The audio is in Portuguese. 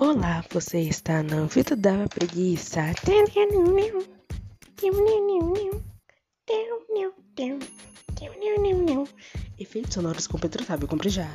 Olá, você está na vida da preguiça. Efeitos sonoros com Pedro Fábio, compre já.